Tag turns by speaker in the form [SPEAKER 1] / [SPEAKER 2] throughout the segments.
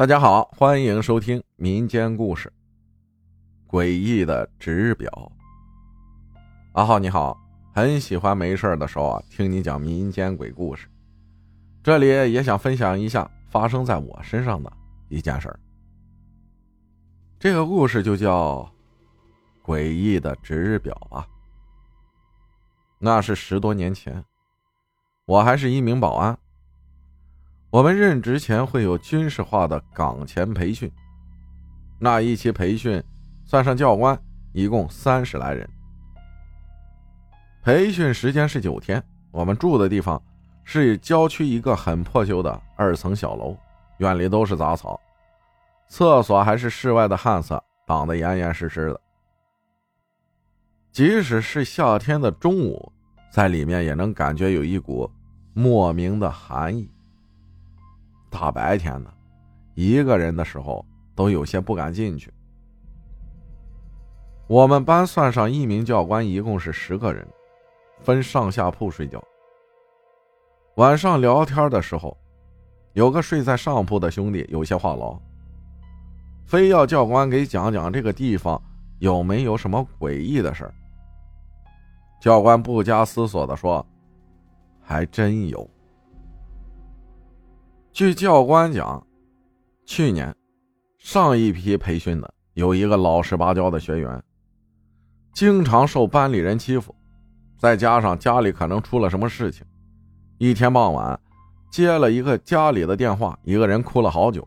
[SPEAKER 1] 大家好，欢迎收听民间故事《诡异的值日表》。阿浩你好，很喜欢没事的时候啊听你讲民间鬼故事，这里也想分享一下发生在我身上的一件事儿。这个故事就叫《诡异的值日表》啊。那是十多年前，我还是一名保安。我们任职前会有军事化的岗前培训，那一期培训算上教官，一共三十来人。培训时间是九天，我们住的地方是郊区一个很破旧的二层小楼，院里都是杂草，厕所还是室外的旱厕，挡得严严实实的。即使是夏天的中午，在里面也能感觉有一股莫名的寒意。大白天的，一个人的时候都有些不敢进去。我们班算上一名教官，一共是十个人，分上下铺睡觉。晚上聊天的时候，有个睡在上铺的兄弟有些话痨，非要教官给讲讲这个地方有没有什么诡异的事教官不加思索的说：“还真有。”据教官讲，去年上一批培训的有一个老实巴交的学员，经常受班里人欺负，再加上家里可能出了什么事情，一天傍晚接了一个家里的电话，一个人哭了好久，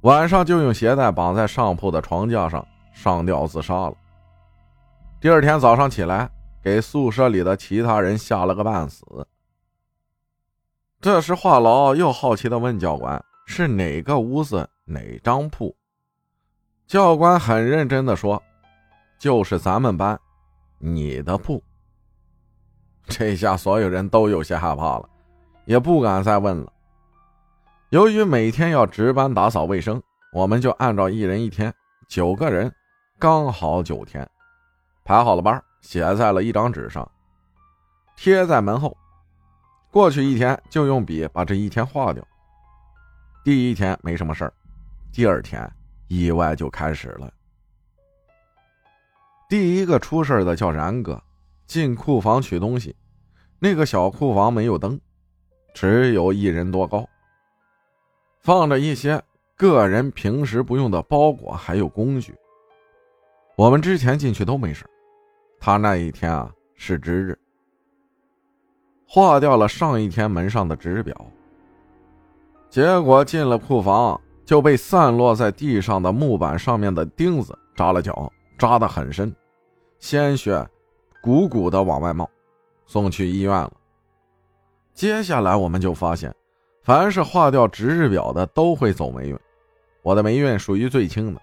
[SPEAKER 1] 晚上就用鞋带绑在上铺的床架上上吊自杀了。第二天早上起来，给宿舍里的其他人吓了个半死。这时，话痨又好奇的问教官：“是哪个屋子哪张铺？”教官很认真的说：“就是咱们班，你的铺。”这下所有人都有些害怕了，也不敢再问了。由于每天要值班打扫卫生，我们就按照一人一天，九个人，刚好九天，排好了班，写在了一张纸上，贴在门后。过去一天就用笔把这一天划掉。第一天没什么事儿，第二天意外就开始了。第一个出事的叫然哥，进库房取东西，那个小库房没有灯，只有一人多高，放着一些个人平时不用的包裹还有工具。我们之前进去都没事，他那一天啊是值日。划掉了上一天门上的纸表，结果进了库房就被散落在地上的木板上面的钉子扎了脚，扎得很深，鲜血鼓鼓的往外冒，送去医院了。接下来我们就发现，凡是划掉值日表的都会走霉运，我的霉运属于最轻的。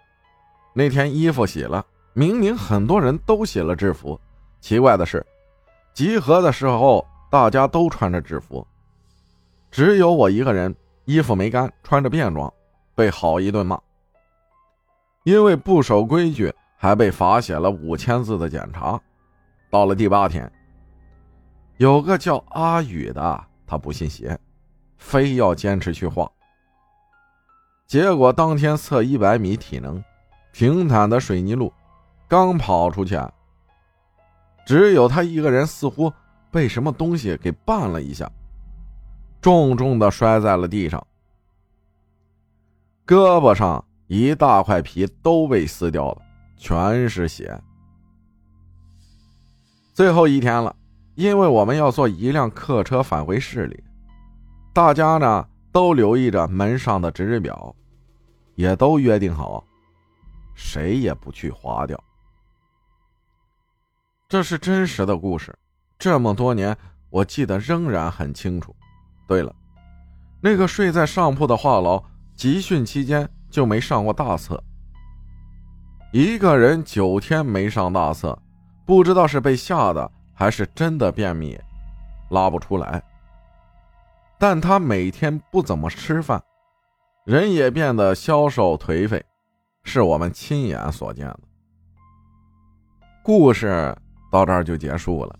[SPEAKER 1] 那天衣服洗了，明明很多人都洗了制服，奇怪的是，集合的时候。大家都穿着制服，只有我一个人衣服没干，穿着便装，被好一顿骂。因为不守规矩，还被罚写了五千字的检查。到了第八天，有个叫阿宇的，他不信邪，非要坚持去画。结果当天测一百米体能，平坦的水泥路，刚跑出去，只有他一个人，似乎。被什么东西给绊了一下，重重的摔在了地上，胳膊上一大块皮都被撕掉了，全是血。最后一天了，因为我们要坐一辆客车返回市里，大家呢都留意着门上的值日表，也都约定好，谁也不去划掉。这是真实的故事。这么多年，我记得仍然很清楚。对了，那个睡在上铺的话痨，集训期间就没上过大厕。一个人九天没上大厕，不知道是被吓的还是真的便秘，拉不出来。但他每天不怎么吃饭，人也变得消瘦颓废，是我们亲眼所见的。故事到这儿就结束了。